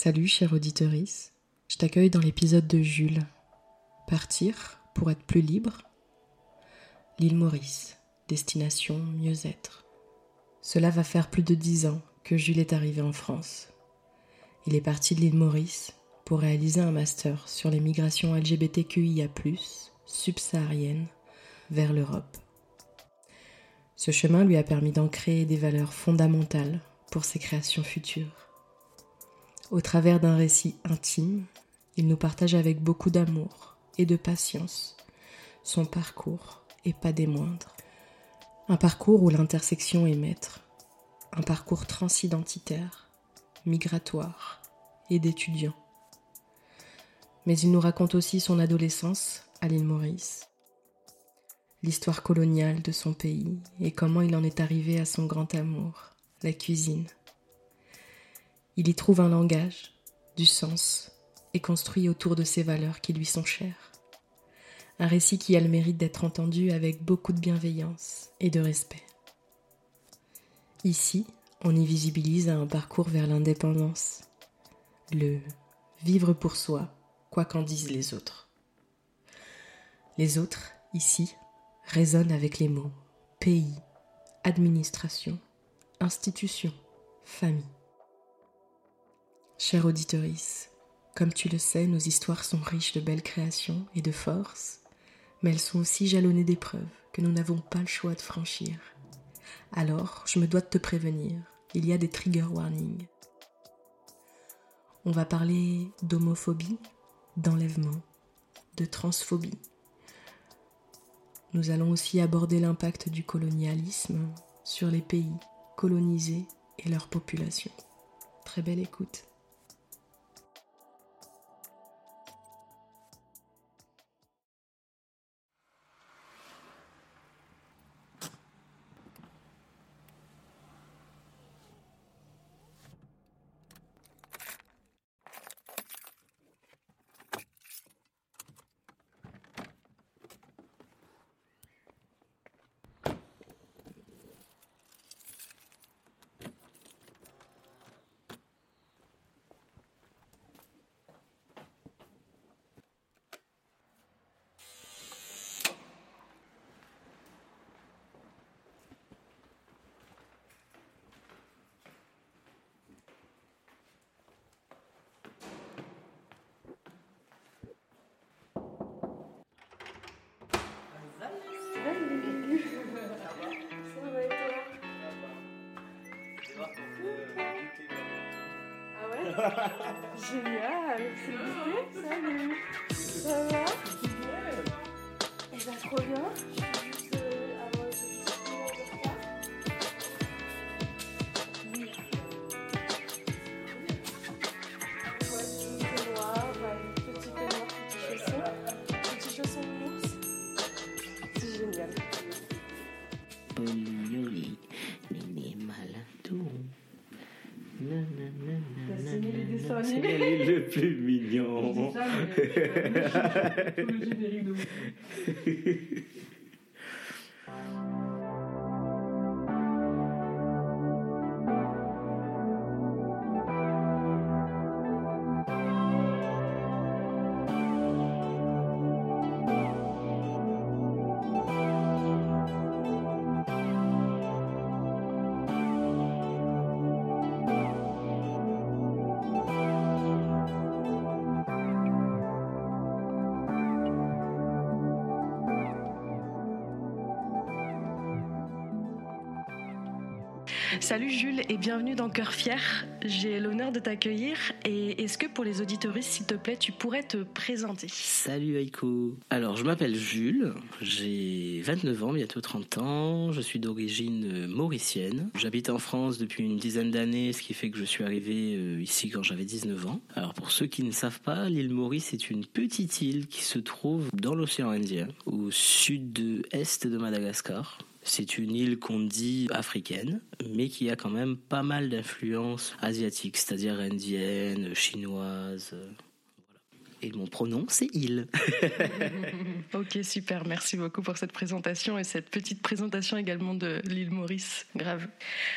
Salut chère auditorice, je t'accueille dans l'épisode de Jules. Partir pour être plus libre L'île Maurice, destination mieux-être. Cela va faire plus de dix ans que Jules est arrivé en France. Il est parti de l'île Maurice pour réaliser un master sur les migrations LGBTQIA, subsahariennes, vers l'Europe. Ce chemin lui a permis d'ancrer des valeurs fondamentales pour ses créations futures. Au travers d'un récit intime, il nous partage avec beaucoup d'amour et de patience son parcours et pas des moindres. Un parcours où l'intersection est maître, un parcours transidentitaire, migratoire et d'étudiant. Mais il nous raconte aussi son adolescence à l'île Maurice, l'histoire coloniale de son pays et comment il en est arrivé à son grand amour, la cuisine. Il y trouve un langage, du sens, et construit autour de ces valeurs qui lui sont chères. Un récit qui a le mérite d'être entendu avec beaucoup de bienveillance et de respect. Ici, on y visibilise un parcours vers l'indépendance, le vivre pour soi, quoi qu'en disent les autres. Les autres, ici, résonnent avec les mots pays, administration, institution, famille. Chère auditorice, comme tu le sais, nos histoires sont riches de belles créations et de forces, mais elles sont aussi jalonnées d'épreuves que nous n'avons pas le choix de franchir. Alors, je me dois de te prévenir, il y a des trigger warnings. On va parler d'homophobie, d'enlèvement, de transphobie. Nous allons aussi aborder l'impact du colonialisme sur les pays colonisés et leur population. Très belle écoute. Génial, c'est salut. Ça va Et bah trop bien. C'est le plus mignon. Salut Jules et bienvenue dans Cœur Fier. J'ai l'honneur de t'accueillir et est-ce que pour les auditoristes, s'il te plaît, tu pourrais te présenter? Salut Aiko. Alors, je m'appelle Jules, j'ai 29 ans, bientôt 30 ans, je suis d'origine mauricienne. J'habite en France depuis une dizaine d'années, ce qui fait que je suis arrivé euh, ici quand j'avais 19 ans. Alors, pour ceux qui ne savent pas, l'île Maurice est une petite île qui se trouve dans l'océan Indien, au sud-est de Madagascar. C'est une île qu'on dit africaine, mais qui a quand même pas mal d'influences asiatiques, c'est-à-dire indiennes, chinoises. et mon pronom c'est il. ok, super. Merci beaucoup pour cette présentation et cette petite présentation également de l'île Maurice. Grave.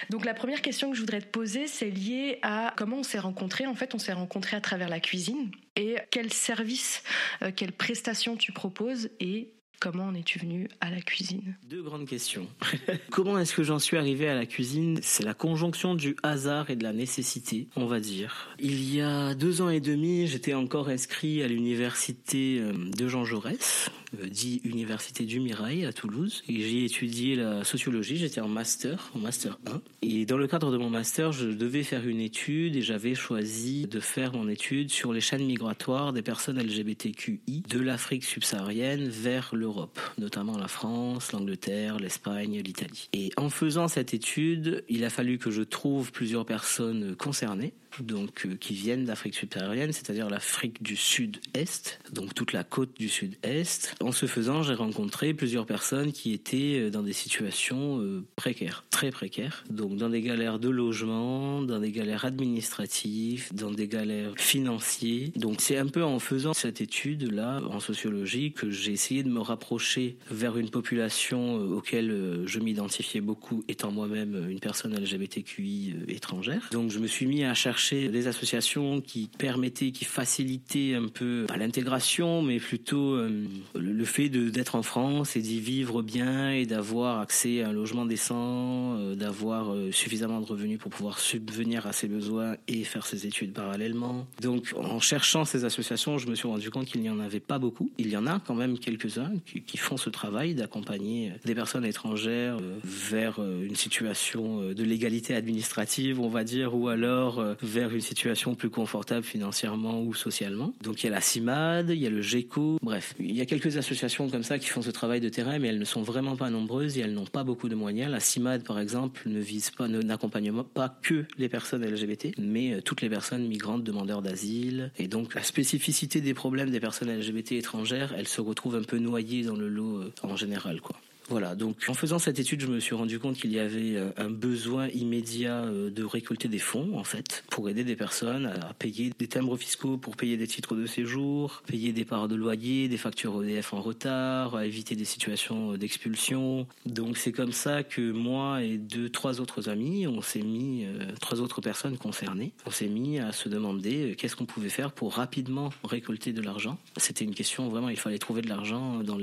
Donc la première question que je voudrais te poser, c'est lié à comment on s'est rencontrés. En fait, on s'est rencontrés à travers la cuisine. Et quel service, euh, quelles prestations tu proposes et Comment en es-tu venu à la cuisine? Deux grandes questions. Comment est-ce que j'en suis arrivé à la cuisine? C'est la conjonction du hasard et de la nécessité, on va dire. Il y a deux ans et demi, j'étais encore inscrit à l'université euh, de Jean Jaurès, dit Université du Mirail à Toulouse. Et j'ai étudié la sociologie, j'étais en master, en master 1. Et dans le cadre de mon master, je devais faire une étude et j'avais choisi de faire mon étude sur les chaînes migratoires des personnes LGBTQI de l'Afrique subsaharienne vers l'Europe, notamment la France, l'Angleterre, l'Espagne, l'Italie. Et en faisant cette étude, il a fallu que je trouve plusieurs personnes concernées donc euh, qui viennent d'Afrique subsaharienne, c'est-à-dire l'Afrique du Sud-Est, donc toute la côte du Sud-Est. En ce faisant, j'ai rencontré plusieurs personnes qui étaient euh, dans des situations euh, précaires, très précaires, donc dans des galères de logement, dans des galères administratives, dans des galères financières. Donc c'est un peu en faisant cette étude-là en sociologie que j'ai essayé de me rapprocher vers une population auquel je m'identifiais beaucoup, étant moi-même une personne LGBTQI étrangère. Donc je me suis mis à chercher des associations qui permettaient, qui facilitaient un peu pas l'intégration, mais plutôt euh, le fait d'être en France et d'y vivre bien et d'avoir accès à un logement décent, euh, d'avoir euh, suffisamment de revenus pour pouvoir subvenir à ses besoins et faire ses études parallèlement. Donc, en cherchant ces associations, je me suis rendu compte qu'il n'y en avait pas beaucoup. Il y en a quand même quelques-uns qui, qui, font ce travail d'accompagner des personnes étrangères vers une situation de légalité administrative, on va dire, ou alors vers une situation plus confortable financièrement ou socialement. Donc il y a la CIMAD, il y a le GECO, bref, il y a quelques associations comme ça qui font ce travail de terrain, mais elles ne sont vraiment pas nombreuses et elles n'ont pas beaucoup de moyens. La CIMAD, par exemple, ne vise pas, n'accompagne pas que les personnes LGBT, mais euh, toutes les personnes migrantes, demandeurs d'asile. Et donc la spécificité des problèmes des personnes LGBT étrangères, elle se retrouve un peu noyée dans le lot euh, en général, quoi. Voilà, donc en faisant cette étude, je me suis rendu compte qu'il y avait euh, un besoin immédiat euh, de récolter des fonds, en fait, pour aider des personnes à payer des timbres fiscaux, pour payer des titres de séjour, payer des parts de loyer, des factures EDF en retard, à éviter des situations d'expulsion. Donc c'est comme ça que moi et deux, trois autres amis, on s'est mis, euh, trois autres personnes concernées, on s'est mis à se demander qu'est-ce qu'on pouvait faire pour rapidement récolter de l'argent. C'était une question vraiment, il fallait trouver de l'argent dans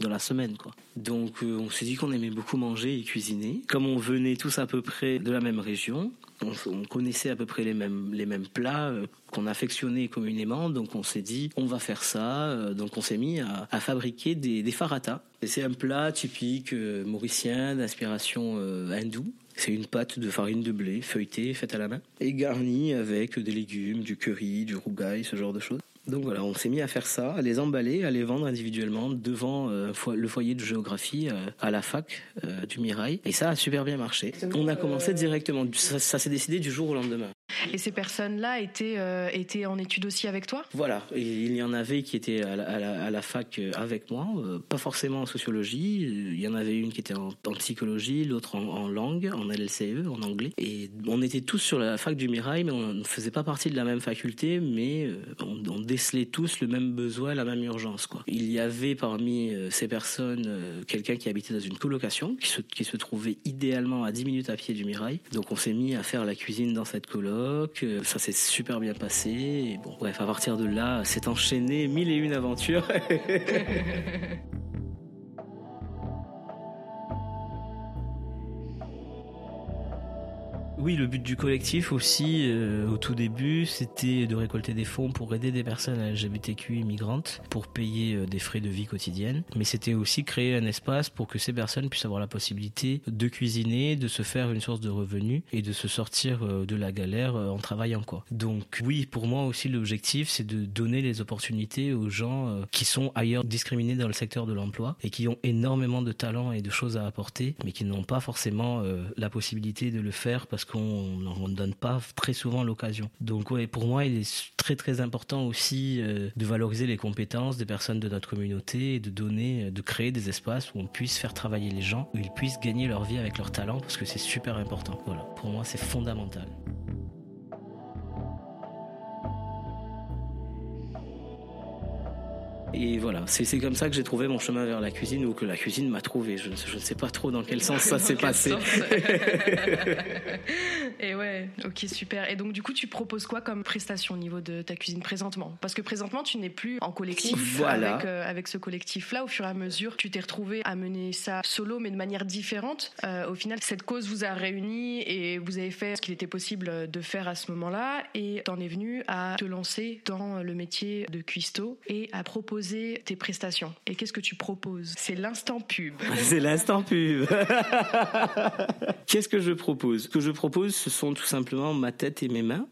dans la semaine, quoi. Donc on s'est dit qu'on aimait beaucoup manger et cuisiner. Comme on venait tous à peu près de la même région, on, connaissait à peu près les mêmes, les mêmes plats euh, qu'on affectionnait communément, donc on s'est dit on va faire ça. Euh, donc on s'est mis à, fabriquer des, des faratas. c'est un plat typique euh, mauricien d'inspiration hindoue. C'est une pâte de farine de blé feuilletée, faite à la main, et garnie avec des légumes, du curry, du rougail, ce genre de choses. Donc voilà, on s'est mis à faire ça, à les emballer, à les vendre individuellement devant euh, le foyer de géographie euh, à la fac euh, du Mirail. Et ça a super bien marché. On a commencé directement, ça s'est décidé du jour au lendemain. Et ces personnes-là étaient, euh, étaient en études aussi avec toi? Voilà, il y en avait qui étaient à la, fac euh, avec moi, euh, pas forcément en sociologie, il y en avait une qui était en, psychologie, l'autre en, langue, en LCE, en anglais. Et on était tous sur la fac du Mirail, mais on ne faisait pas partie de la même faculté, mais on, décelait tous le même besoin, la même urgence. Il y avait parmi ces personnes quelqu'un qui habitait dans une colocation, qui se, qui se trouvait idéalement à 10 minutes à pied du Mirail. Donc on s'est mis à faire la cuisine dans cette coloc ça s'est super bien passé. Bon, bref, à partir de là, c'est enchaîné mille et une aventures. Oui, le but du collectif aussi, euh, au tout début, c'était de récolter des fonds pour aider des personnes LGBTQI migrantes pour payer euh, des frais de vie quotidienne. Mais c'était aussi créer un espace pour que ces personnes puissent avoir la possibilité de cuisiner, de se faire une source de revenus et de se sortir euh, de la galère en travaillant quoi. Donc oui, pour moi aussi l'objectif c'est de donner les opportunités aux gens qui sont ailleurs discriminés dans le secteur de l'emploi et qui ont énormément de talent et de choses à apporter, mais qui n'ont pas forcément la possibilité de le faire parce que qu'on ne donne pas très souvent l'occasion. Donc ouais, pour moi, il est très très important aussi euh, de valoriser les compétences des personnes de notre communauté et de donner, de créer des espaces où on puisse faire travailler les gens, où ils puissent gagner leur vie avec leur talent, parce que c'est super important. Voilà, pour moi, c'est fondamental. Et voilà, c'est comme ça que j'ai trouvé mon chemin vers la cuisine ou que la cuisine m'a trouvé. Je, je, ne sais pas trop dans quel sens ça s'est passé. et ouais, ok, super. Et donc, du coup, tu proposes quoi comme prestation au niveau de ta cuisine présentement? Parce que présentement, tu n'es plus en collectif voilà. avec, euh, avec ce collectif-là. Au fur et à mesure, tu t'es retrouvé à mener ça solo, mais de manière différente. Euh, au final, cette cause vous a réunis et vous avez fait ce qu'il était possible de faire à ce moment-là. Et t'en es venu à te lancer dans le métier de cuistot et à proposer tes prestations. Et qu'est-ce que tu proposes? C'est l'instant pub. C'est l'instant pub. qu'est-ce que je propose? Ce que je propose, ce sont tout simplement ma tête et mes mains.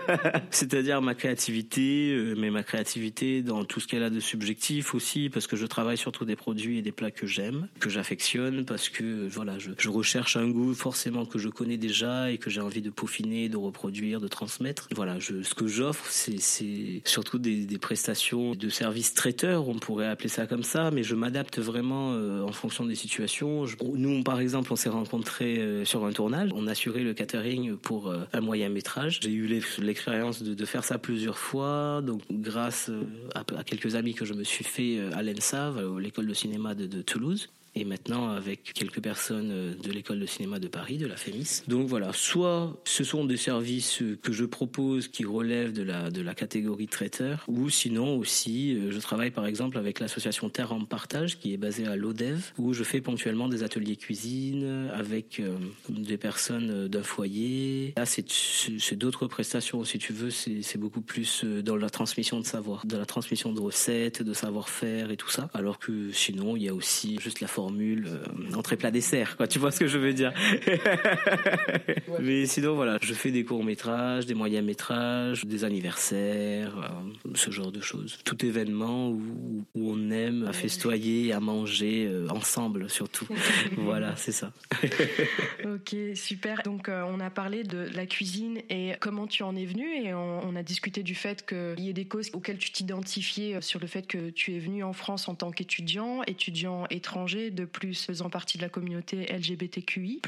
C'est-à-dire ma créativité, euh, mais ma créativité dans tout ce qu'elle a de subjectif aussi, parce que je travaille surtout des produits et des plats que j'aime, que j'affectionne, parce que voilà, je, je, recherche un goût forcément que je connais déjà et que j'ai envie de peaufiner, de reproduire, de transmettre. Voilà, je, ce que j'offre, c'est surtout des, des, prestations de services on pourrait appeler ça comme ça, mais je m'adapte vraiment euh, en fonction des situations. Je, nous, par exemple, on s'est rencontrés euh, sur un tournage, on assurait le catering pour euh, un moyen métrage. J'ai eu l'expérience de, faire ça plusieurs fois, donc grâce à, quelques amis que je me suis fait à l'ENSAV, l'école de cinéma de Toulouse et maintenant avec quelques personnes de l'école de cinéma de Paris, de la FEMIS. Donc voilà, soit ce sont des services que je propose qui relèvent de la, de la catégorie traiteur, ou sinon aussi, je travaille par exemple avec l'association Terre en Partage qui est basée à l'ODEV, où je fais ponctuellement des ateliers cuisine avec euh, des personnes d'un foyer. Là, c'est d'autres prestations, si tu veux, c'est beaucoup plus dans la transmission de savoir, dans la transmission de recettes, de savoir-faire et tout ça. Alors que sinon, il y a aussi juste la formule euh, entrée plat dessert quoi tu vois ce que je veux dire. Ouais. mais sinon voilà je fais des courts métrages des moyens métrages des anniversaires euh, ce genre de choses. Tout événement où, où on aime à festoyer à manger euh, ensemble surtout. Voilà c'est ça. Ok super. Donc euh, on a parlé de la cuisine et comment tu en es venu et on, on a discuté du fait qu'il y ait des causes auxquelles tu t'identifiais sur le fait que tu es venu en France en tant qu'étudiant étudiant étranger de plus faisant partie de la communauté LGBTQI+.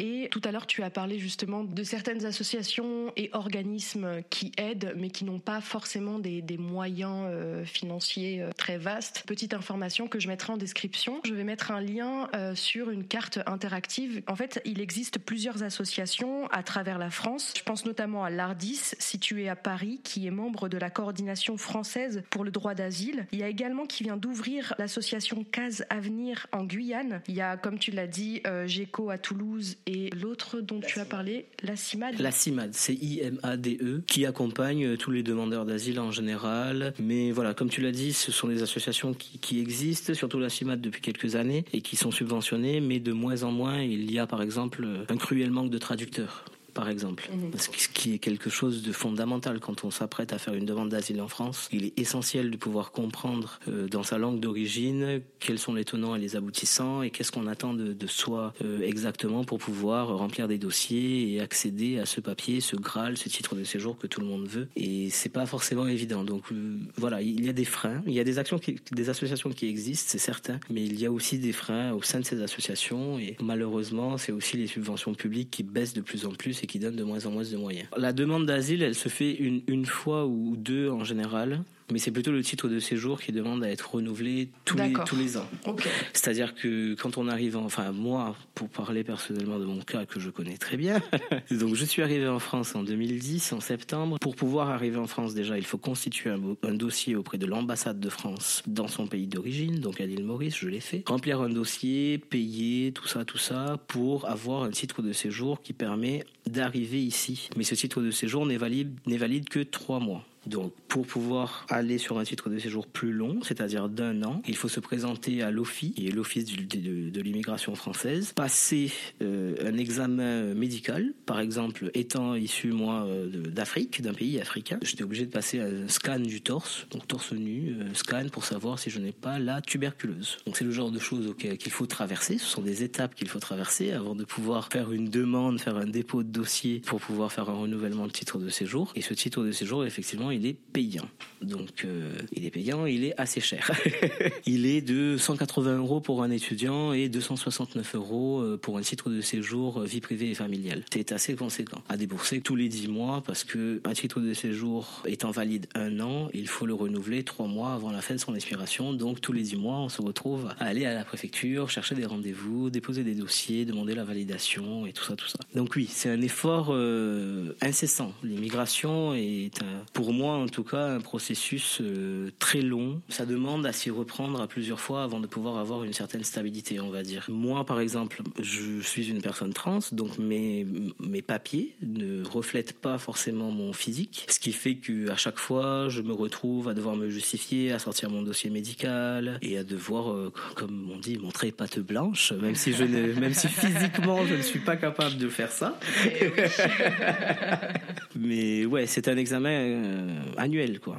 Et tout à l'heure, tu as parlé justement de certaines associations et organismes qui aident, mais qui n'ont pas forcément des, des moyens euh, financiers euh, très vastes. Petite information que je mettrai en description. Je vais mettre un lien euh, sur une carte interactive. En fait, il existe plusieurs associations à travers la France. Je pense notamment à l'ARDIS, située à Paris, qui est membre de la coordination française pour le droit d'asile. Il y a également qui vient d'ouvrir l'association Case Avenir en Guyane. Il y a, comme tu l'as dit, euh, GECO à Toulouse et l'autre dont la tu as parlé, la CIMAD. La CIMAD, c'est I-M-A-D-E, qui accompagne euh, tous les demandeurs d'asile en général. Mais voilà, comme tu l'as dit, ce sont des associations qui, qui, existent, surtout la CIMAD depuis quelques années, et qui sont subventionnées, mais de moins en moins, il y a par exemple un cruel manque de traducteurs par exemple. Mmh. Ce qui est quelque chose de fondamental quand on s'apprête à faire une demande d'asile en France. Il est essentiel de pouvoir comprendre euh, dans sa langue d'origine quels sont les tenants et les aboutissants et qu'est-ce qu'on attend de, de soi euh, exactement pour pouvoir remplir des dossiers et accéder à ce papier, ce Graal, ce titre de séjour que tout le monde veut. Et c'est pas forcément évident. Donc euh, voilà, il y a des freins, il y a des actions, qui, des associations qui existent, c'est certain, mais il y a aussi des freins au sein de ces associations et malheureusement, c'est aussi les subventions publiques qui baissent de plus en plus et qui donne de moins en moins de moyens. La demande d'asile, elle se fait une, une fois ou deux en général mais c'est plutôt le titre de séjour qui demande à être renouvelé tous, les, tous les ans. Okay. C'est-à-dire que quand on arrive, en, enfin moi, pour parler personnellement de mon cas que je connais très bien, donc je suis arrivé en France en 2010, en septembre. Pour pouvoir arriver en France déjà, il faut constituer un, un dossier auprès de l'ambassade de France dans son pays d'origine, donc à l'île Maurice, je l'ai fait. Remplir un dossier, payer, tout ça, tout ça, pour avoir un titre de séjour qui permet d'arriver ici. Mais ce titre de séjour n'est valide, n'est valide que trois mois. Donc, pour pouvoir aller sur un titre de séjour plus long, c'est-à-dire d'un an, il faut se présenter à l'OFI, qui est l'Office de, l'immigration française, passer euh, un examen médical, par exemple, étant issu, moi, euh, d'Afrique, d'un pays africain, j'étais obligé de passer un scan du torse, donc torse nu, euh, scan pour savoir si je n'ai pas la tuberculose. Donc, c'est le genre de choses qu'il faut traverser, ce sont des étapes qu'il faut traverser avant de pouvoir faire une demande, faire un dépôt de dossier pour pouvoir faire un renouvellement de titre de séjour. Et ce titre de séjour, effectivement, il est payant. Donc, euh, il est payant, il est assez cher. il est de 180 euros pour un étudiant et 269 euros euh, pour un titre de séjour vie privée et familiale. C'est assez conséquent à débourser tous les 10 mois parce que un titre de séjour étant valide un an, il faut le renouveler trois mois avant la fin de son expiration. Donc, tous les 10 mois, on se retrouve à aller à la préfecture, chercher des rendez-vous, déposer des dossiers, demander la validation et tout ça, tout ça. Donc oui, c'est un effort euh, incessant. L'immigration est, pour moi en tout cas, un processus euh, très long. Ça demande à s'y reprendre à plusieurs fois avant de pouvoir avoir une certaine stabilité, on va dire. Moi, par exemple, je suis une personne trans, donc mes, mes papiers ne reflètent pas forcément mon physique, ce qui fait que à chaque fois, je me retrouve à devoir me justifier, à sortir mon dossier médical et à devoir, euh, comme on dit, montrer patte blanche, même si je ne, même si physiquement je ne suis pas capable de faire ça. Eh Mais ouais, c'est un examen euh, annuel, quoi.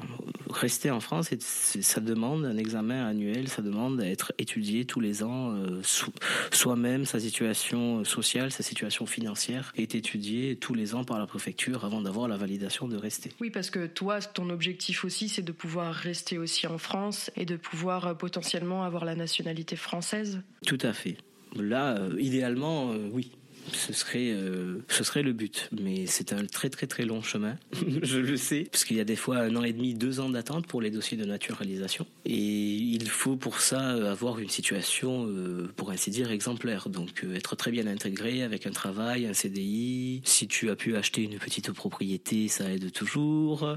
Rester en France, ça demande un examen annuel, ça demande d'être étudié tous les ans. Euh, soi-même, sa situation sociale, sa situation financière est étudiée tous les ans par la préfecture avant d'avoir la validation de rester. Oui, parce que toi, ton objectif aussi, c'est de pouvoir rester aussi en France et de pouvoir euh, potentiellement avoir la nationalité française. Tout à fait. Là, idéalement, oui ce serait, euh, ce serait le but. Mais c'est un très très très long chemin, je le sais, parce qu'il y a des fois un an et demi, deux ans d'attente pour les dossiers de naturalisation. Et il faut pour ça avoir une situation, euh, pour ainsi dire, exemplaire. Donc euh, être très bien intégré avec un travail, un CDI. Si tu as pu acheter une petite propriété, ça aide toujours.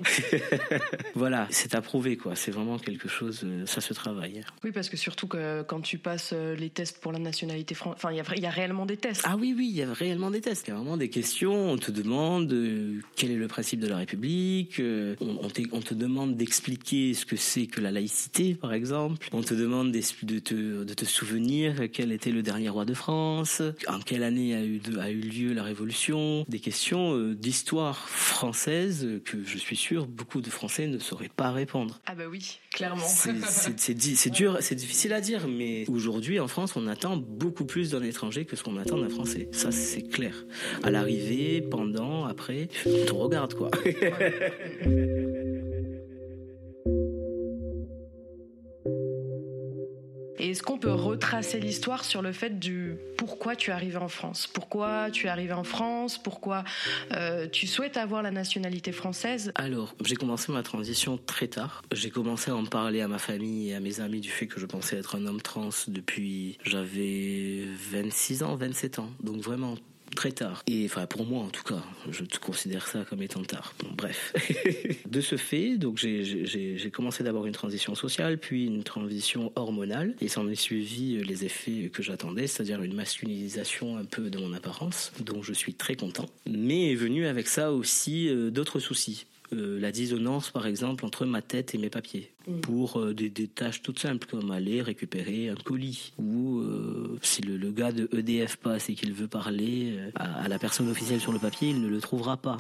voilà, c'est approuvé quoi. C'est vraiment quelque chose, ça se travaille. Oui, parce que surtout que quand tu passes les tests pour la nationalité française, enfin il y, y a réellement des tests. Ah oui, oui, y a réellement des tests. Il y a vraiment des questions. On te demande euh, quel est le principe de la République. Euh, on, te demande d'expliquer ce que c'est que la laïcité, par exemple. On te demande de te, de te souvenir quel était le dernier roi de France. En quelle année a eu, a eu lieu la Révolution. Des questions euh, d'histoire française que je suis sûr beaucoup de Français ne sauraient pas répondre. Ah bah oui, clairement. C'est dur, c'est difficile à dire, mais aujourd'hui en France, on attend beaucoup plus d'un étranger que ce qu'on attend d'un Français c'est clair. À l'arrivée, pendant, après, te regarde quoi. qu'on peut retracer l'histoire sur le fait du pourquoi tu es arrivé en France? Pourquoi tu es arrivé en France? Pourquoi euh, tu souhaites avoir la nationalité française? Alors, j'ai commencé ma transition très tard. J'ai commencé à en parler à ma famille et à mes amis du fait que je pensais être un homme trans depuis j'avais 26 ans, 27 ans. Donc vraiment très tard. Et enfin, pour moi en tout cas, je considère ça comme étant tard. Bon, bref. de ce fait, donc j'ai commencé d'abord une transition sociale, puis une transition hormonale, et s'en est suivi euh, les effets que j'attendais, c'est-à-dire une masculinisation un peu de mon apparence, dont je suis très content. Mais est venu avec ça aussi euh, d'autres soucis. Euh, la dissonance, par exemple, entre ma tête et mes papiers. Mm. Pour euh, des, tâches toutes simples, comme aller récupérer un colis. Ou euh, si le, gars de EDF passe et qu'il veut parler à, la personne officielle sur le papier, il ne le trouvera pas.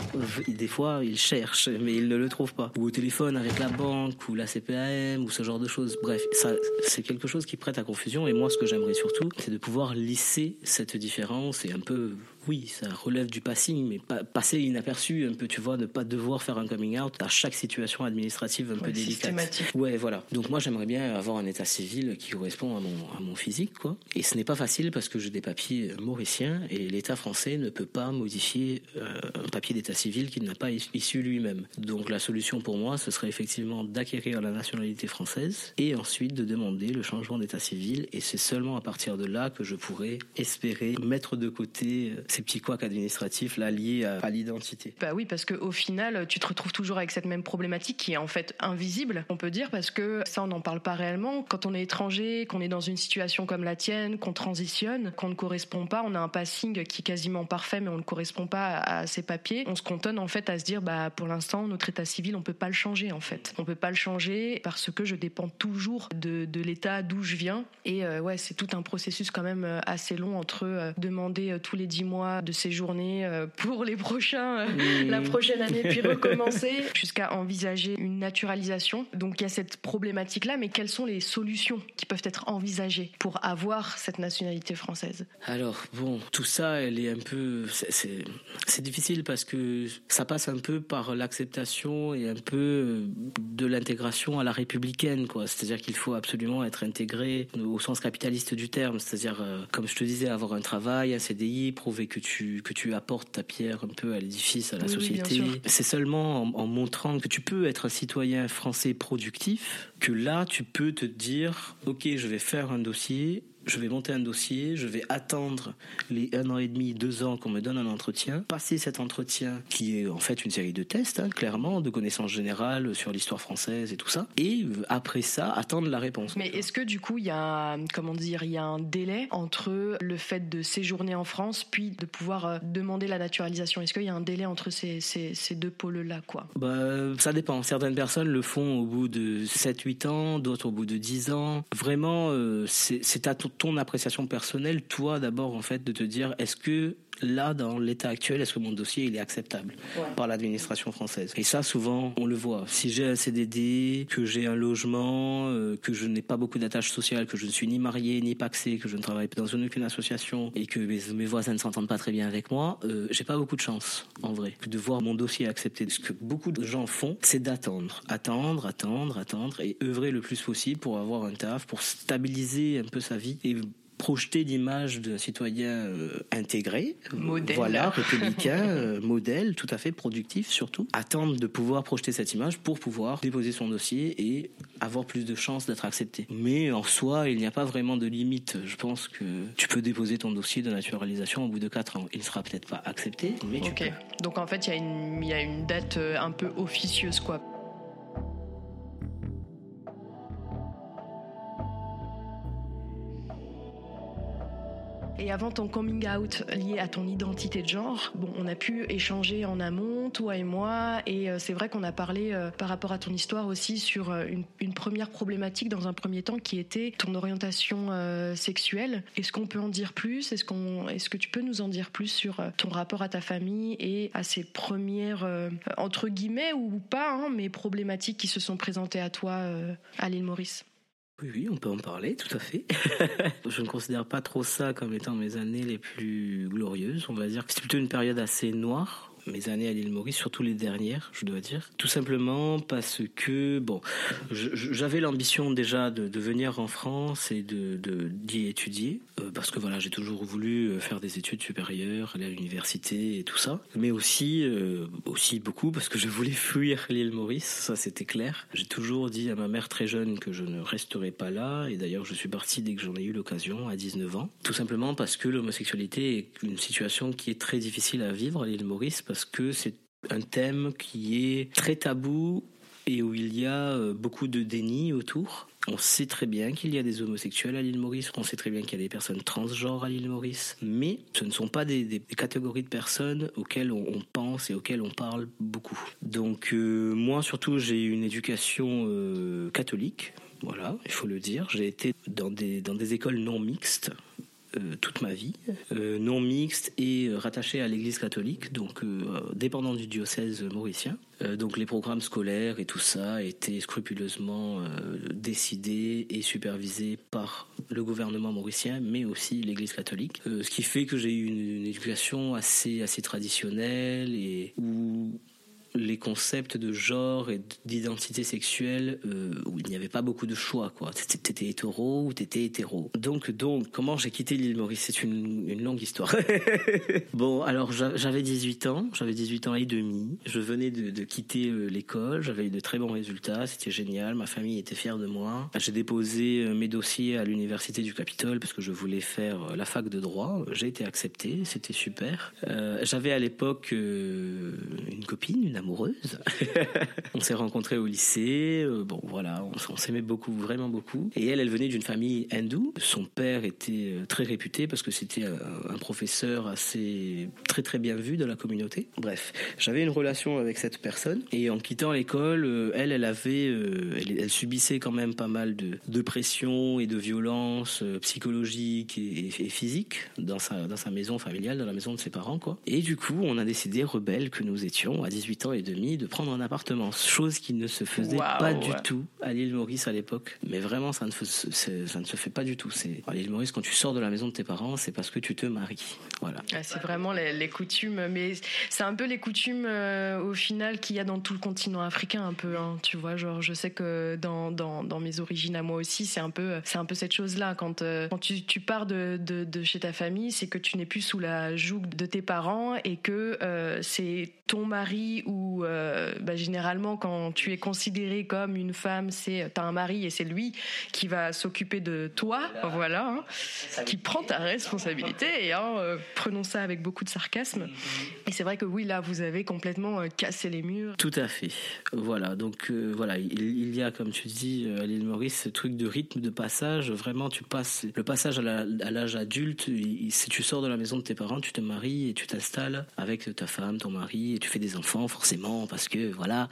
Des fois, il cherche, mais il ne le trouve pas. Ou au téléphone avec la banque, ou la CPAM, ou ce genre de choses. Bref, ça, c'est quelque chose qui prête à confusion. Et moi, ce que j'aimerais surtout, c'est de pouvoir lisser cette différence et un peu oui, ça relève du passing, mais passer inaperçu, un peu, tu vois, ne pas devoir faire un coming out à chaque situation administrative un peu délicate. Ouais, voilà. Donc moi, j'aimerais bien avoir un état civil qui correspond à mon, à mon physique, quoi. Et ce n'est pas facile parce que j'ai des papiers mauriciens et l'État français ne peut pas modifier euh, un papier d'état civil qu'il n'a pas issu lui-même. Donc la solution pour moi, ce serait effectivement d'acquérir la nationalité française et ensuite de demander le changement d'état civil. Et c'est seulement à partir de là que je pourrais espérer mettre de côté euh, ces petits couacs administratifs là liés à, l'identité. Bah oui, parce qu'au final, tu te retrouves toujours avec cette même problématique qui est en fait invisible, on peut dire, parce que ça, on n'en parle pas réellement. Quand on est étranger, qu'on est dans une situation comme la tienne, qu'on transitionne, qu'on ne correspond pas, on a un passing qui est quasiment parfait, mais on ne correspond pas à, ces papiers. On se cantonne en fait à se dire, bah pour l'instant, notre état civil, on peut pas le changer en fait. On peut pas le changer parce que je dépends toujours de, de l'état d'où je viens. Et euh, ouais, c'est tout un processus quand même euh, assez long entre euh, demander tous les dix mois de séjourner pour les prochains, mmh. la prochaine année, puis recommencer, jusqu'à envisager une naturalisation. Donc il y a cette problématique-là, mais quelles sont les solutions qui peuvent être envisagées pour avoir cette nationalité française? Alors, bon, tout ça, elle est un peu. C'est difficile parce que ça passe un peu par l'acceptation et un peu de l'intégration à la républicaine, quoi. C'est-à-dire qu'il faut absolument être intégré au sens capitaliste du terme, c'est-à-dire, euh, comme je te disais, avoir un travail, un CDI, prouver que tu, que tu apportes ta pierre un peu à l'édifice, à la société. C'est seulement en, en montrant que tu peux être un citoyen français productif productif que là, tu peux te dire, OK, je vais faire un dossier je vais monter un dossier, je vais attendre les un an et demi, deux ans qu'on me donne un entretien, passer cet entretien qui est en fait une série de tests, hein, clairement, de connaissances générales sur l'histoire française et tout ça, et euh, après ça, attendre la réponse. Mais est-ce que du coup, il y a, comment dire, il y a un délai entre le fait de séjourner en France puis de pouvoir euh, demander la naturalisation? Est-ce qu'il y a un délai entre ces, ces, ces deux pôles-là, quoi? Bah, Ça dépend. Certaines personnes le font au bout de 7-8 ans, d'autres au bout de 10 ans. Vraiment, euh, c'est à ton appréciation personnelle, toi d'abord en fait, de te dire est-ce que là, dans l'état actuel, est-ce que mon dossier il est acceptable par l'administration française? Et ça, souvent, on le voit. Si j'ai un CDD, que j'ai un logement, euh, que je n'ai pas beaucoup d'attaches sociales, que je ne suis ni marié ni paxé, que je ne travaille dans aucune association et que mes, voisins ne s'entendent pas très bien avec moi, euh, j'ai pas beaucoup de chance, en vrai, de voir mon dossier accepté. Ce que beaucoup de gens font, c'est d'attendre, attendre, attendre, attendre et œuvrer le plus possible pour avoir un taf, pour stabiliser un peu sa vie et projeter l'image d'un citoyen euh, intégré, modèle. voilà, républicain, euh, modèle, tout à fait productif surtout. Attendre de pouvoir projeter cette image pour pouvoir déposer son dossier et avoir plus de chances d'être accepté. Mais en soi, il n'y a pas vraiment de limite. Je pense que tu peux déposer ton dossier de naturalisation au bout de 4 ans. Il ne sera peut-être pas accepté, mais tu peux. Donc en fait, il y, y, a une date euh, un peu officieuse, quoi. Et avant ton coming out lié à ton identité de genre, bon, on a pu échanger en amont, toi et moi, et euh, c'est vrai qu'on a parlé euh, par rapport à ton histoire aussi sur euh, une, première problématique dans un premier temps qui était ton orientation sexuelle. Est-ce qu'on peut en dire plus? Est-ce qu'on, est-ce que tu peux nous en dire plus sur ton rapport à ta famille et à ces premières entre guillemets ou pas, hein, mais problématiques qui se sont présentées à toi à l'île Maurice? Oui, on peut en parler, tout à fait. je ne considère pas trop ça comme étant mes années les plus glorieuses. On va dire que c'est plutôt une période assez noire mes années à l'île Maurice, surtout les dernières, je dois dire. Tout simplement parce que, bon, j'avais l'ambition déjà de, venir en France et de d'y étudier, euh, parce que voilà, j'ai toujours voulu euh, faire des études supérieures, aller à l'université et tout ça, mais aussi, euh, aussi beaucoup parce que je voulais fuir l'île Maurice, ça c'était clair. J'ai toujours dit à ma mère très jeune que je ne resterai pas là, et d'ailleurs je suis parti dès que j'en ai eu l'occasion, à 19 ans, tout simplement parce que l'homosexualité est une situation qui est très difficile à vivre à l'île Maurice, que c'est un thème qui est très tabou et où il y a euh, beaucoup de déni autour. On sait très bien qu'il y a des homosexuels à l'île Maurice, on sait très bien qu'il y a des personnes transgenres à l'île Maurice, mais ce ne sont pas des, catégories de personnes auxquelles on, pense et auxquelles on parle beaucoup. Donc euh, moi surtout j'ai une éducation euh, catholique, voilà, il faut le dire. J'ai été dans des, écoles non mixtes, toute ma vie, euh, non mixte et rattaché à l'Église catholique, donc euh, dépendant du diocèse mauricien. donc les programmes scolaires et tout ça étaient scrupuleusement décidés et supervisés par le gouvernement mauricien, mais aussi l'Église catholique. ce qui fait que j'ai eu une, une, éducation assez assez traditionnelle et où les concepts de genre et d'identité sexuelle euh, où il n'y avait pas beaucoup de choix quoi. T'étais hétéro ou t'étais hétéro. Donc donc comment j'ai quitté l'île Maurice? C'est une, longue histoire. Bon alors j'avais 18 ans. J'avais 18 ans et demi. Je venais de, quitter euh, l'école. J'avais eu de très bons résultats. C'était génial. Ma famille était fière de moi. J'ai déposé euh, mes dossiers à l'université du Capitole parce que je voulais faire la fac de droit. J'ai été accepté. C'était super. J'avais à l'époque une copine une amoureuse. on s'est rencontrés au lycée. Euh, bon, voilà, on, s'aimait beaucoup, vraiment beaucoup. Et elle, elle venait d'une famille hindoue. Son père était euh, très réputé parce que c'était un, professeur assez très très bien vu de la communauté. Bref, j'avais une relation avec cette personne et en quittant l'école, euh, elle, elle avait, elle, subissait quand même pas mal de, de pression et de violence psychologique et, et, physique dans sa dans sa maison familiale, dans la maison de ses parents, quoi. Et du coup, on a décidé rebelles que nous étions à 18 ans et demi de prendre un appartement, chose qui ne se faisait pas du tout à l'île Maurice à l'époque. Mais vraiment, ça ne, ça ne se fait pas du tout. C'est à l'île Maurice, quand tu sors de la maison de tes parents, c'est parce que tu te maries. Voilà. Ah, c'est vraiment les, coutumes, mais c'est un peu les coutumes euh, au final qu'il y a dans tout le continent africain, un peu. Hein, tu vois, genre, je sais que dans, dans, dans mes origines à moi aussi, c'est un peu, c'est un peu cette chose-là. Quand, euh, quand tu, tu pars de, de, de, chez ta famille, c'est que tu n'es plus sous la joug de tes parents et que euh, c'est ton mari ou bah, généralement quand tu es considéré comme une femme, c'est t'as un mari et c'est lui qui va s'occuper de toi, voilà, hein, qui prend ta responsabilité et hein, prenons ça avec beaucoup de sarcasme. Et c'est vrai que oui, là, vous avez complètement euh, cassé les murs. Tout à fait. Voilà, donc euh, voilà, il, y a, comme tu dis, euh, à l'île Maurice, ce truc de rythme, de passage. Vraiment, tu passes le passage à l'âge adulte. si tu sors de la maison de tes parents, tu te maries et tu t'installes avec ta femme, ton mari, et tu fais des enfants, forcément, parce que voilà.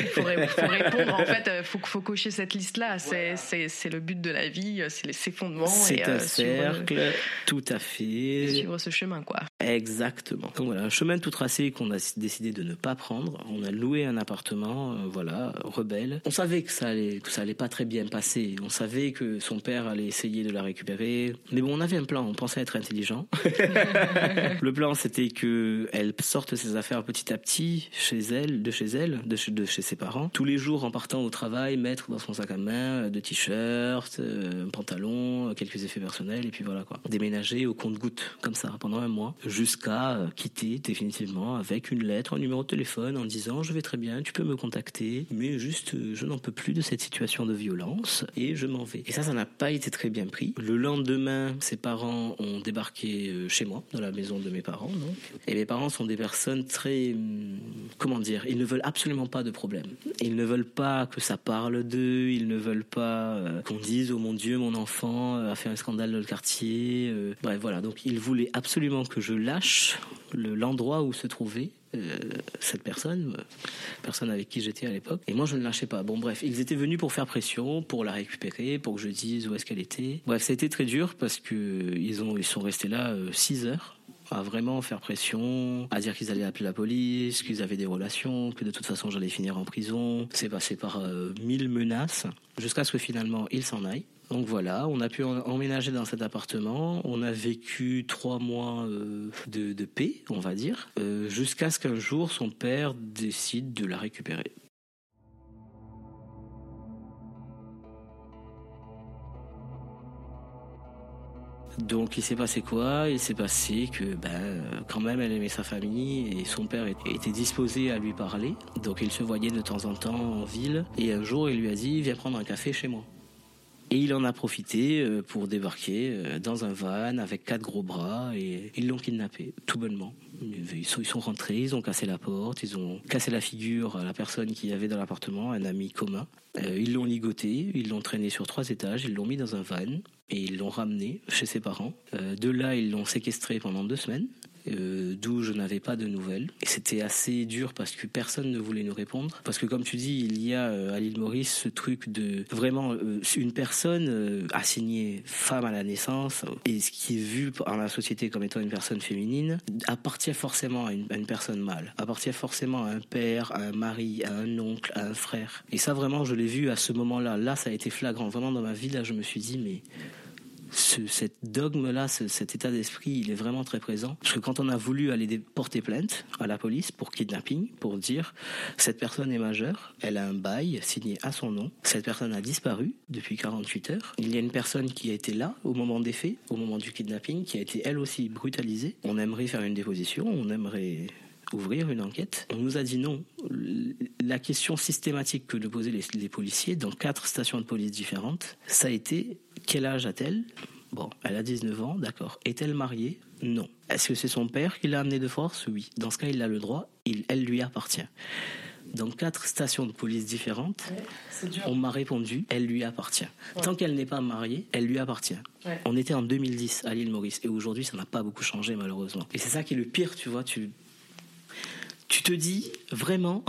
Il faut, répondre, en fait, il faut, faut, cocher cette liste-là. C'est le but de la vie, c'est ses fondements. C'est un cercle, tout à fait. Suivre ce chemin, quoi. Exactement. Donc voilà, un chemin tout tracé qu'on a décidé de ne pas prendre. On a loué un appartement, euh, voilà, rebelle. On savait que ça allait, que ça allait pas très bien passer. On savait que son père allait essayer de la récupérer. Mais bon, on avait un plan. On pensait être intelligent. le plan, c'était que elle sorte ses affaires petit à petit chez elle, de chez elle, de chez, de chez ses parents. Tous les jours, en partant au travail, mettre dans son sac à main euh, de t-shirts, euh, un pantalon, quelques effets personnels, et puis voilà quoi. Déménager au compte-goutte, comme ça, pendant un mois jusqu'à euh, quitter définitivement avec une lettre, un numéro de téléphone en disant je vais très bien, tu peux me contacter, mais juste euh, je n'en peux plus de cette situation de violence et je m'en vais. Et ça, ça n'a pas été très bien pris. Le lendemain, ses parents ont débarqué euh, chez moi, dans la maison de mes parents. Et mes parents sont des personnes très, hum, comment dire, ils ne veulent absolument pas de problème. Ils ne veulent pas que ça parle d'eux, ils ne veulent pas qu'on dise oh mon Dieu, mon enfant a fait un scandale dans le quartier. bref, voilà. Donc ils voulaient absolument que je lâche l'endroit où se trouvait euh, cette personne, euh, personne avec qui j'étais à l'époque. Et moi, je ne lâchais pas. Bon, bref, ils étaient venus pour faire pression, pour la récupérer, pour que je dise où est-ce qu'elle était. Bref, ça a été très dur parce que ils ont, ils sont restés là 6 euh, heures à vraiment faire pression, à dire qu'ils allaient appeler la police, qu'ils avaient des relations, que de toute façon j'allais finir en prison. C'est passé par mille menaces jusqu'à ce que finalement ils s'en aillent. Donc voilà, on a pu emménager dans cet appartement. On a vécu trois mois euh, de, paix, on va dire, euh, jusqu'à ce qu'un jour son père décide de la récupérer. Donc il s'est passé quoi? Il s'est passé que ben quand même elle aimait sa famille et son père était disposé à lui parler. Donc il se voyait de temps en temps en ville et un jour il lui a dit viens prendre un café chez moi. Et il en a profité euh, pour débarquer euh, dans un van avec quatre gros bras et ils l'ont kidnappé, tout bonnement. Ils sont, rentrés, ils ont cassé la porte, ils ont cassé la figure à la personne qui avait dans l'appartement, un ami commun. Euh, ils l'ont ligoté, ils l'ont traîné sur trois étages, ils l'ont mis dans un van et ils l'ont ramené chez ses parents. de là, ils l'ont séquestré pendant deux semaines. Euh, d'où je n'avais pas de nouvelles. Et c'était assez dur parce que personne ne voulait nous répondre. Parce que comme tu dis, il y a euh, à l'île Maurice ce truc de vraiment euh, une personne assignée femme à la naissance et ce qui est vu par la société comme étant une personne féminine appartient forcément à une, à une personne mâle, appartient forcément à un père, à un mari, à un oncle, à un frère. Et ça vraiment, je l'ai vu à ce moment-là. Là, ça a été flagrant. Vraiment dans ma vie, là, je me suis dit mais ce, dogme-là, cet état d'esprit, il est vraiment très présent. Parce que quand on a voulu aller porter plainte à la police pour kidnapping, pour dire cette personne est majeure, elle a un bail signé à son nom, cette personne a disparu depuis 48 heures, il y a une personne qui a été là au moment des faits, au moment du kidnapping, qui a été elle aussi brutalisée. On aimerait faire une déposition, on aimerait ouvrir une enquête. On nous a dit non. La question systématique que nous posaient les, les policiers dans quatre stations de police différentes, ça a été quel âge a-t-elle? Bon, elle a 19 ans, d'accord. Est-elle mariée? Non. Est-ce que c'est son père qui l'a amenée de force? Oui. Dans ce cas, il a le droit, il, elle lui appartient. Dans quatre stations de police différentes, on m'a répondu, elle lui appartient. Tant qu'elle n'est pas mariée, elle lui appartient. On était en 2010 à l'île Maurice et aujourd'hui, ça n'a pas beaucoup changé malheureusement. Et c'est ça qui est le pire, tu vois. Tu, tu te dis vraiment,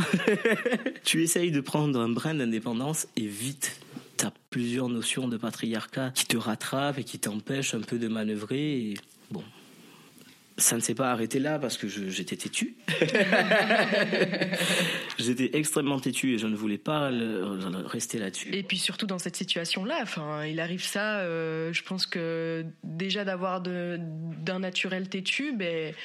tu essayes de prendre un brin d'indépendance et vite tu as plusieurs notions de patriarcat qui te rattrapent et qui t'empêchent un peu de manœuvrer. bon, ça ne s'est pas arrêté là parce que j'étais têtu. j'étais extrêmement têtu et je ne voulais pas rester là-dessus. Et puis surtout dans cette situation-là, enfin, il arrive ça. Euh, je pense que déjà d'avoir d'un naturel têtu, ben,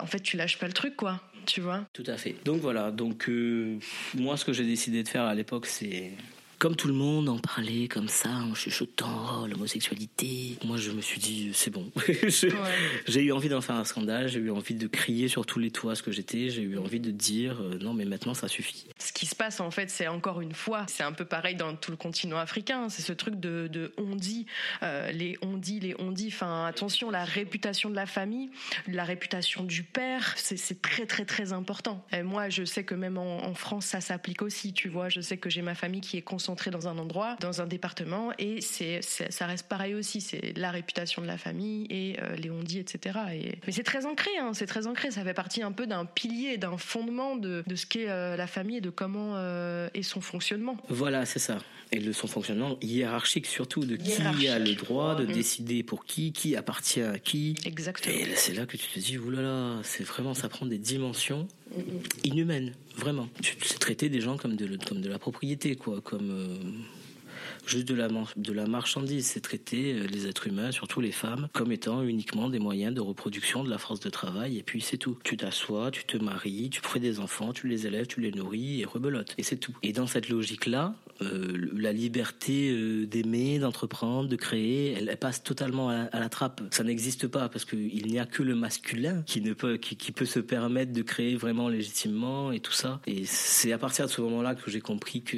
en fait, tu lâches pas le truc, quoi. Tu vois Tout à fait. Donc voilà. Donc euh, moi, ce que j'ai décidé de faire à l'époque, c'est comme tout le monde en parlait comme ça, en chuchotant oh, l'homosexualité, moi je me suis dit c'est bon. j'ai eu envie d'en faire un scandale, j'ai eu envie de crier sur tous les toits ce que j'étais, j'ai eu envie de dire euh, non mais maintenant ça suffit. Ce qui se passe en fait, c'est encore une fois, c'est un peu pareil dans tout le continent africain, c'est ce truc de, on dit, euh, les on dit, les on dit. Enfin attention, la réputation de la famille, la réputation du père, c'est très très très important. Et moi je sais que même en, en France ça s'applique aussi, tu vois. Je sais que j'ai ma famille qui est concentrée entrer dans un endroit, dans un département, et c'est, ça reste pareil aussi. C'est la réputation de la famille et euh, les on-dit, etc. Et, mais c'est très ancré, hein, c'est très ancré. Ça fait partie un peu d'un pilier, d'un fondement de, de ce qu'est euh, la famille et de comment euh, est son fonctionnement. Voilà, c'est ça. Et de son fonctionnement hiérarchique surtout, de qui a le droit de mm. décider pour qui, qui appartient à qui. Exactement. Et c'est là que tu te dis, oulala, c'est vraiment, ça prend des dimensions inhumaine, vraiment. C'est traiter des gens comme de, comme de la propriété, quoi, comme euh, juste de la, de la marchandise. C'est traiter euh, les êtres humains, surtout les femmes, comme étant uniquement des moyens de reproduction de la force de travail. Et puis c'est tout. Tu t'assois, tu te maries, tu fais des enfants, tu les élèves, tu les nourris et rebelote. Et c'est tout. Et dans cette logique-là, euh, la liberté euh, d'aimer, d'entreprendre, de créer, elle, passe totalement à, la trappe. Ça n'existe pas parce qu'il n'y a que le masculin qui ne peut, se permettre de créer vraiment légitimement et tout ça. Et c'est à partir de ce moment-là que j'ai compris que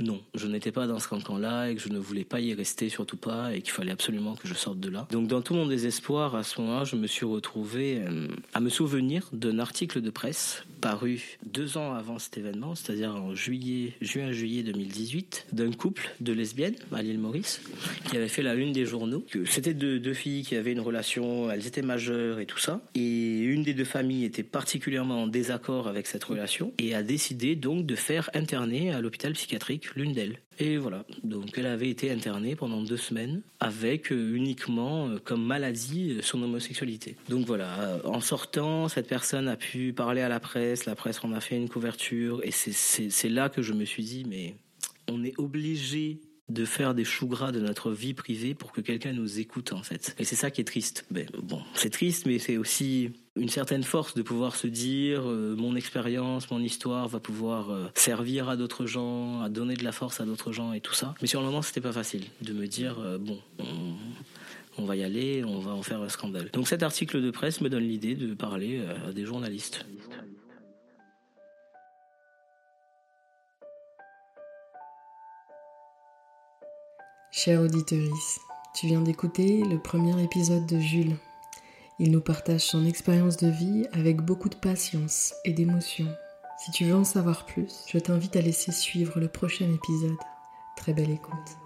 non, je n'étais pas dans ce cancan-là et que je ne voulais pas y rester, surtout pas, et qu'il fallait absolument que je sorte de là. Donc dans tout mon désespoir, à ce moment-là, je me suis retrouvé euh, à me souvenir d'un article de presse paru deux ans avant cet événement, c'est-à-dire en juillet, juin-juillet 2018, d'un couple de lesbiennes à l'île Maurice qui avait fait la une des journaux. C'était deux, deux filles qui avaient une relation, elles étaient majeures et tout ça, et une des deux familles était particulièrement en désaccord avec cette relation et a décidé donc de faire interner à l'hôpital psychiatrique l'une d'elles. Et voilà, donc elle avait été internée pendant deux semaines avec euh, uniquement euh, comme maladie euh, son homosexualité. Donc voilà, en sortant, cette personne a pu parler à la presse, la presse en a fait une couverture, et c'est là que je me suis dit, mais on est obligé de faire des choux gras de notre vie privée pour que quelqu'un nous écoute en fait. Et c'est ça qui est triste. Ben, bon, c'est triste, mais c'est aussi une certaine force de pouvoir se dire euh, mon expérience, mon histoire va pouvoir euh, servir à d'autres gens, à donner de la force à d'autres gens et tout ça. Mais sur le moment, c'était pas facile de me dire euh, bon. On, va y aller, on va en faire un scandale. Donc cet article de presse me donne l'idée de parler à des journalistes. Cher auditorice, tu viens d'écouter le premier épisode de Jules. Il nous partage son expérience de vie avec beaucoup de patience et d'émotion. Si tu veux en savoir plus, je t'invite à laisser suivre le prochain épisode. Très belle écoute.